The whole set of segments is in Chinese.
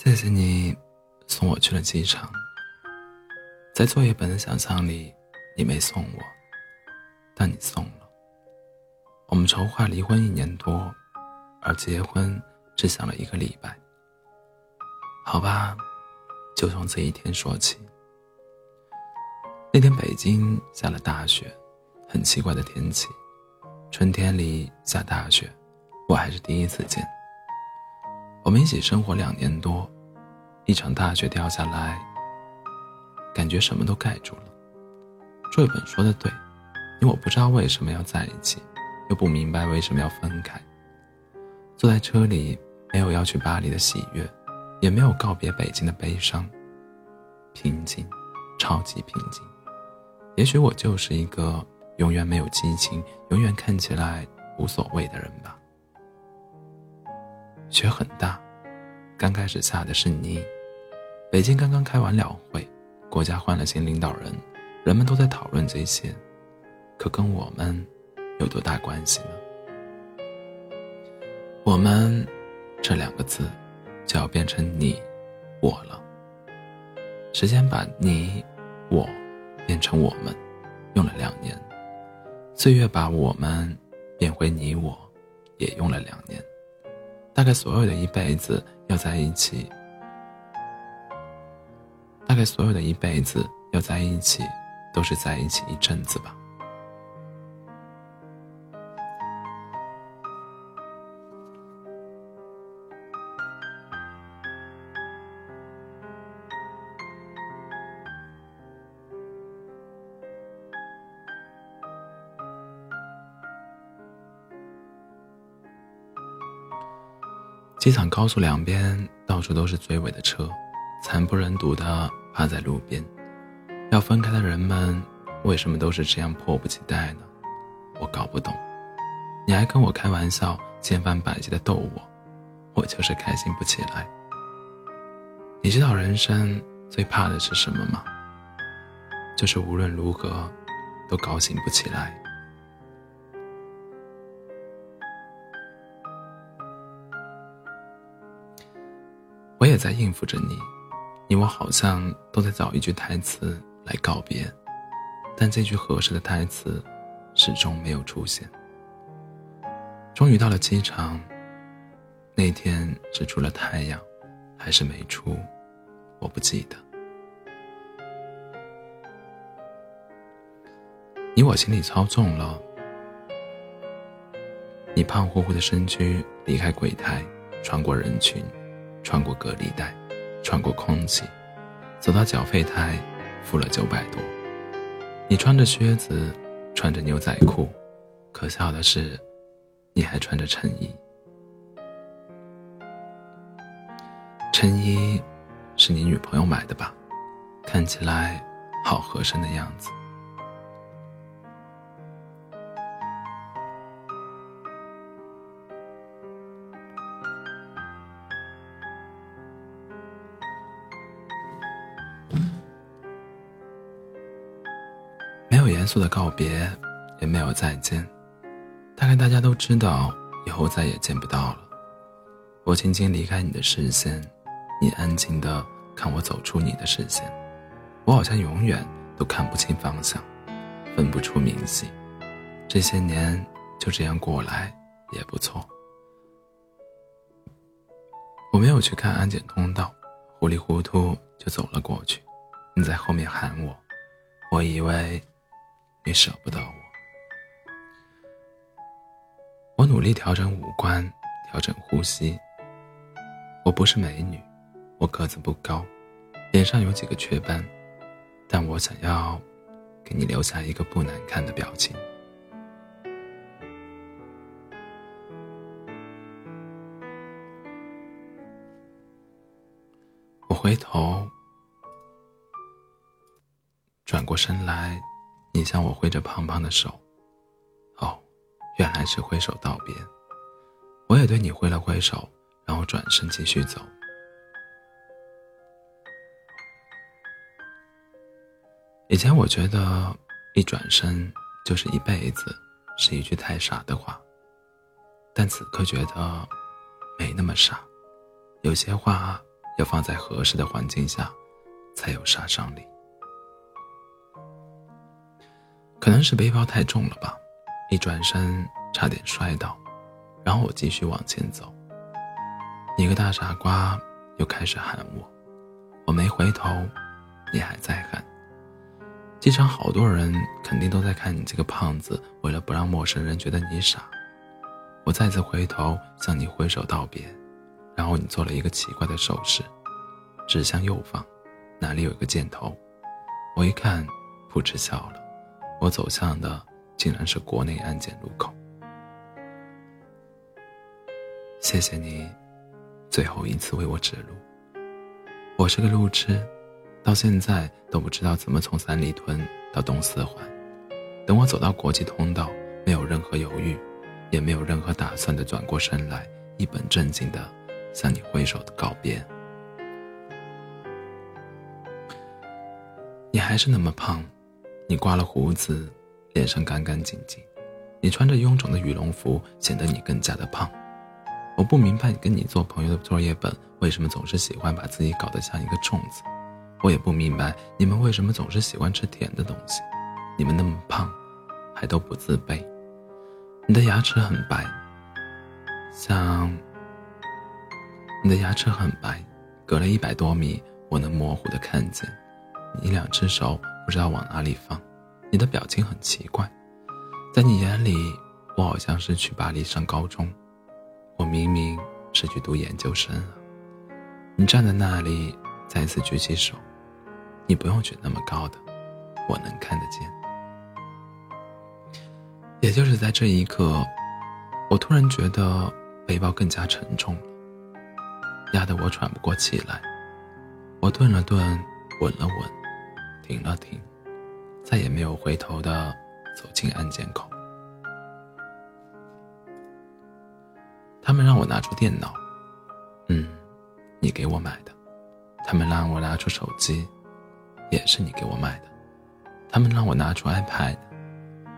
谢谢你送我去了机场。在作业本的想象里，你没送我，但你送了。我们筹划离婚一年多，而结婚只想了一个礼拜。好吧，就从这一天说起。那天北京下了大雪，很奇怪的天气，春天里下大雪，我还是第一次见。我们一起生活两年多，一场大雪掉下来，感觉什么都盖住了。作本说的对，因为我不知道为什么要在一起，又不明白为什么要分开。坐在车里，没有要去巴黎的喜悦，也没有告别北京的悲伤，平静，超级平静。也许我就是一个永远没有激情、永远看起来无所谓的人吧。雪很大，刚开始下的是泥。北京刚刚开完两会，国家换了新领导人，人们都在讨论这些，可跟我们有多大关系呢？我们这两个字就要变成你我了。时间把你我变成我们，用了两年；岁月把我们变回你我，也用了两年。大概所有的一辈子要在一起，大概所有的一辈子要在一起，都是在一起一阵子吧。机场高速两边到处都是追尾的车，惨不忍睹的趴在路边。要分开的人们为什么都是这样迫不及待呢？我搞不懂。你还跟我开玩笑，千方百计的逗我，我就是开心不起来。你知道人生最怕的是什么吗？就是无论如何都高兴不起来。我也在应付着你，你我好像都在找一句台词来告别，但这句合适的台词始终没有出现。终于到了机场，那天是出了太阳，还是没出，我不记得。你我心里操纵了，你胖乎乎的身躯离开柜台，穿过人群。穿过隔离带，穿过空气，走到缴费台，付了九百多。你穿着靴子，穿着牛仔裤，可笑的是，你还穿着衬衣。衬衣是你女朋友买的吧？看起来好合身的样子。严肃的告别，也没有再见。大概大家都知道，以后再也见不到了。我轻轻离开你的视线，你安静的看我走出你的视线。我好像永远都看不清方向，分不出明细。这些年就这样过来也不错。我没有去看安检通道，糊里糊涂就走了过去。你在后面喊我，我以为。你舍不得我，我努力调整五官，调整呼吸。我不是美女，我个子不高，脸上有几个雀斑，但我想要给你留下一个不难看的表情。我回头，转过身来。你向我挥着胖胖的手，哦，原来是挥手道别。我也对你挥了挥手，然后转身继续走。以前我觉得一转身就是一辈子，是一句太傻的话。但此刻觉得没那么傻，有些话要放在合适的环境下，才有杀伤力。可能是背包太重了吧，一转身差点摔倒，然后我继续往前走。你个大傻瓜，又开始喊我，我没回头，你还在喊。机场好多人肯定都在看你这个胖子，为了不让陌生人觉得你傻，我再次回头向你挥手道别，然后你做了一个奇怪的手势，指向右方，哪里有一个箭头。我一看，噗嗤笑了。我走向的竟然是国内安检路口。谢谢你，最后一次为我指路。我是个路痴。到现在都不知道怎么从三里屯到东四环。等我走到国际通道，没有任何犹豫，也没有任何打算的转过身来，一本正经的向你挥手的告别。你还是那么胖，你刮了胡子，脸上干干净净，你穿着臃肿的羽绒服，显得你更加的胖。我不明白跟你做朋友的作业本为什么总是喜欢把自己搞得像一个粽子。我也不明白你们为什么总是喜欢吃甜的东西，你们那么胖，还都不自卑。你的牙齿很白，像你的牙齿很白，隔了一百多米，我能模糊的看见。你两只手不知道往哪里放，你的表情很奇怪，在你眼里，我好像是去巴黎上高中，我明明是去读研究生啊。你站在那里，再次举起手。你不用举那么高的，我能看得见。也就是在这一刻，我突然觉得背包更加沉重了，压得我喘不过气来。我顿了顿，稳了稳，停了停，再也没有回头的走进安检口。他们让我拿出电脑，嗯，你给我买的。他们让我拿出手机。也是你给我买的，他们让我拿出 iPad，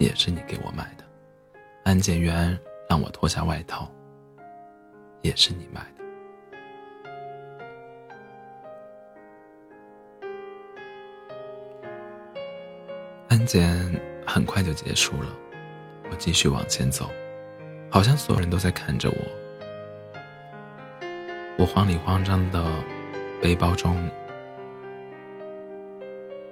也是你给我买的，安检员让我脱下外套，也是你买的。安检很快就结束了，我继续往前走，好像所有人都在看着我。我慌里慌张的背包中。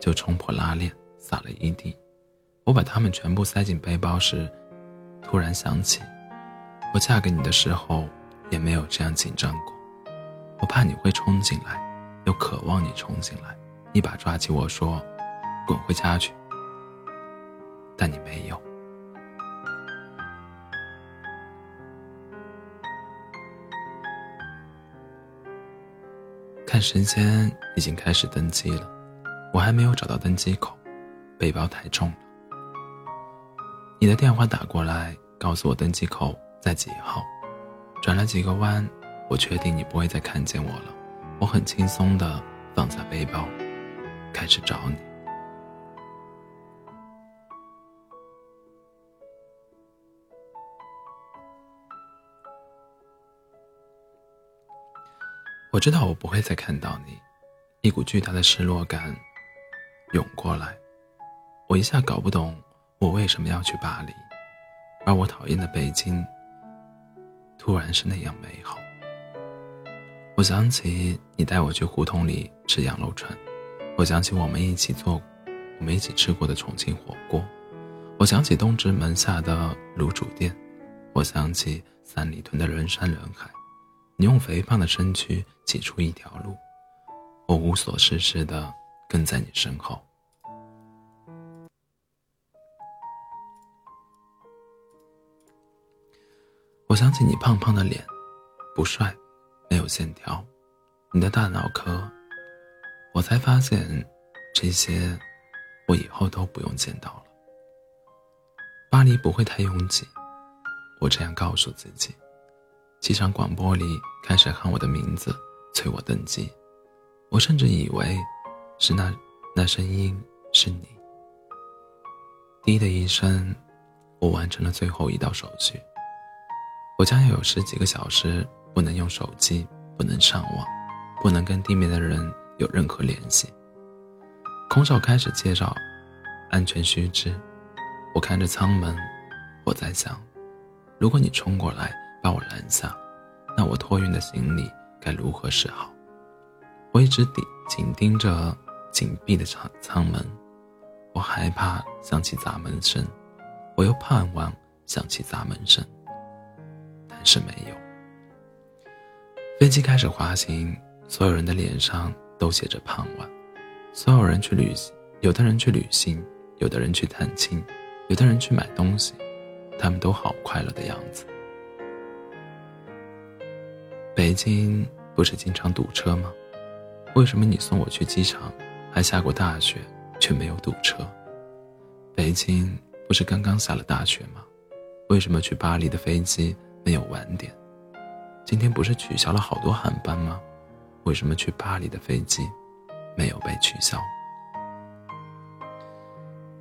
就冲破拉链，洒了一地。我把它们全部塞进背包时，突然想起，我嫁给你的时候也没有这样紧张过。我怕你会冲进来，又渴望你冲进来，一把抓起我说：“滚回家去。”但你没有。看时间，已经开始登机了。我还没有找到登机口，背包太重了。你的电话打过来，告诉我登机口在几号。转了几个弯，我确定你不会再看见我了。我很轻松的放下背包，开始找你。我知道我不会再看到你，一股巨大的失落感。涌过来，我一下搞不懂我为什么要去巴黎，而我讨厌的北京突然是那样美好。我想起你带我去胡同里吃羊肉串，我想起我们一起做，我们一起吃过的重庆火锅，我想起东直门下的卤煮店，我想起三里屯的人山人海，你用肥胖的身躯挤出一条路，我无所事事的。跟在你身后，我想起你胖胖的脸，不帅，没有线条，你的大脑壳，我才发现，这些，我以后都不用见到了。巴黎不会太拥挤，我这样告诉自己。机场广播里开始喊我的名字，催我登机，我甚至以为。是那，那声音是你。滴的一声，我完成了最后一道手续。我将要有十几个小时不能用手机，不能上网，不能跟地面的人有任何联系。空少开始介绍安全须知，我看着舱门，我在想，如果你冲过来把我拦下，那我托运的行李该如何是好？我一直盯紧盯着紧闭的舱舱门，我害怕响起砸门声，我又盼望响起砸门声，但是没有。飞机开始滑行，所有人的脸上都写着盼望。所有人去旅行，有的人去旅行，有的人去探亲，有的人去买东西，他们都好快乐的样子。北京不是经常堵车吗？为什么你送我去机场，还下过大雪，却没有堵车？北京不是刚刚下了大雪吗？为什么去巴黎的飞机没有晚点？今天不是取消了好多航班吗？为什么去巴黎的飞机？没有被取消。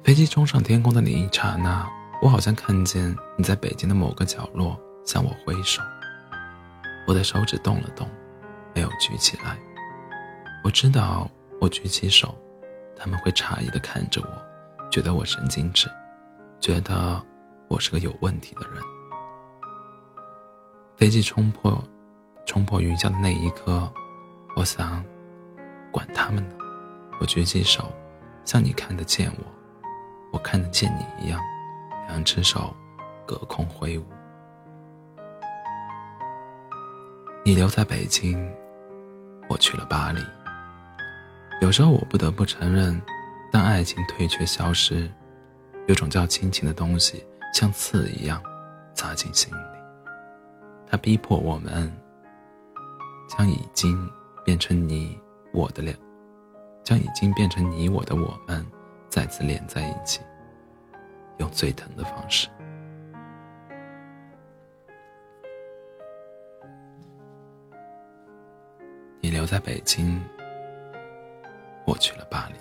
飞机冲上天空的那一刹那，我好像看见你在北京的某个角落向我挥手。我的手指动了动，没有举起来。我知道，我举起手，他们会诧异的看着我，觉得我神经质，觉得我是个有问题的人。飞机冲破，冲破云霄的那一刻，我想。管他们呢！我举起手，像你看得见我，我看得见你一样，两只手隔空挥舞。你留在北京，我去了巴黎。有时候我不得不承认，当爱情退却消失，有种叫亲情的东西，像刺一样扎进心里。它逼迫我们，将已经变成你。我的脸，将已经变成你我的我们，再次连在一起，用最疼的方式。在北京，我去了巴黎。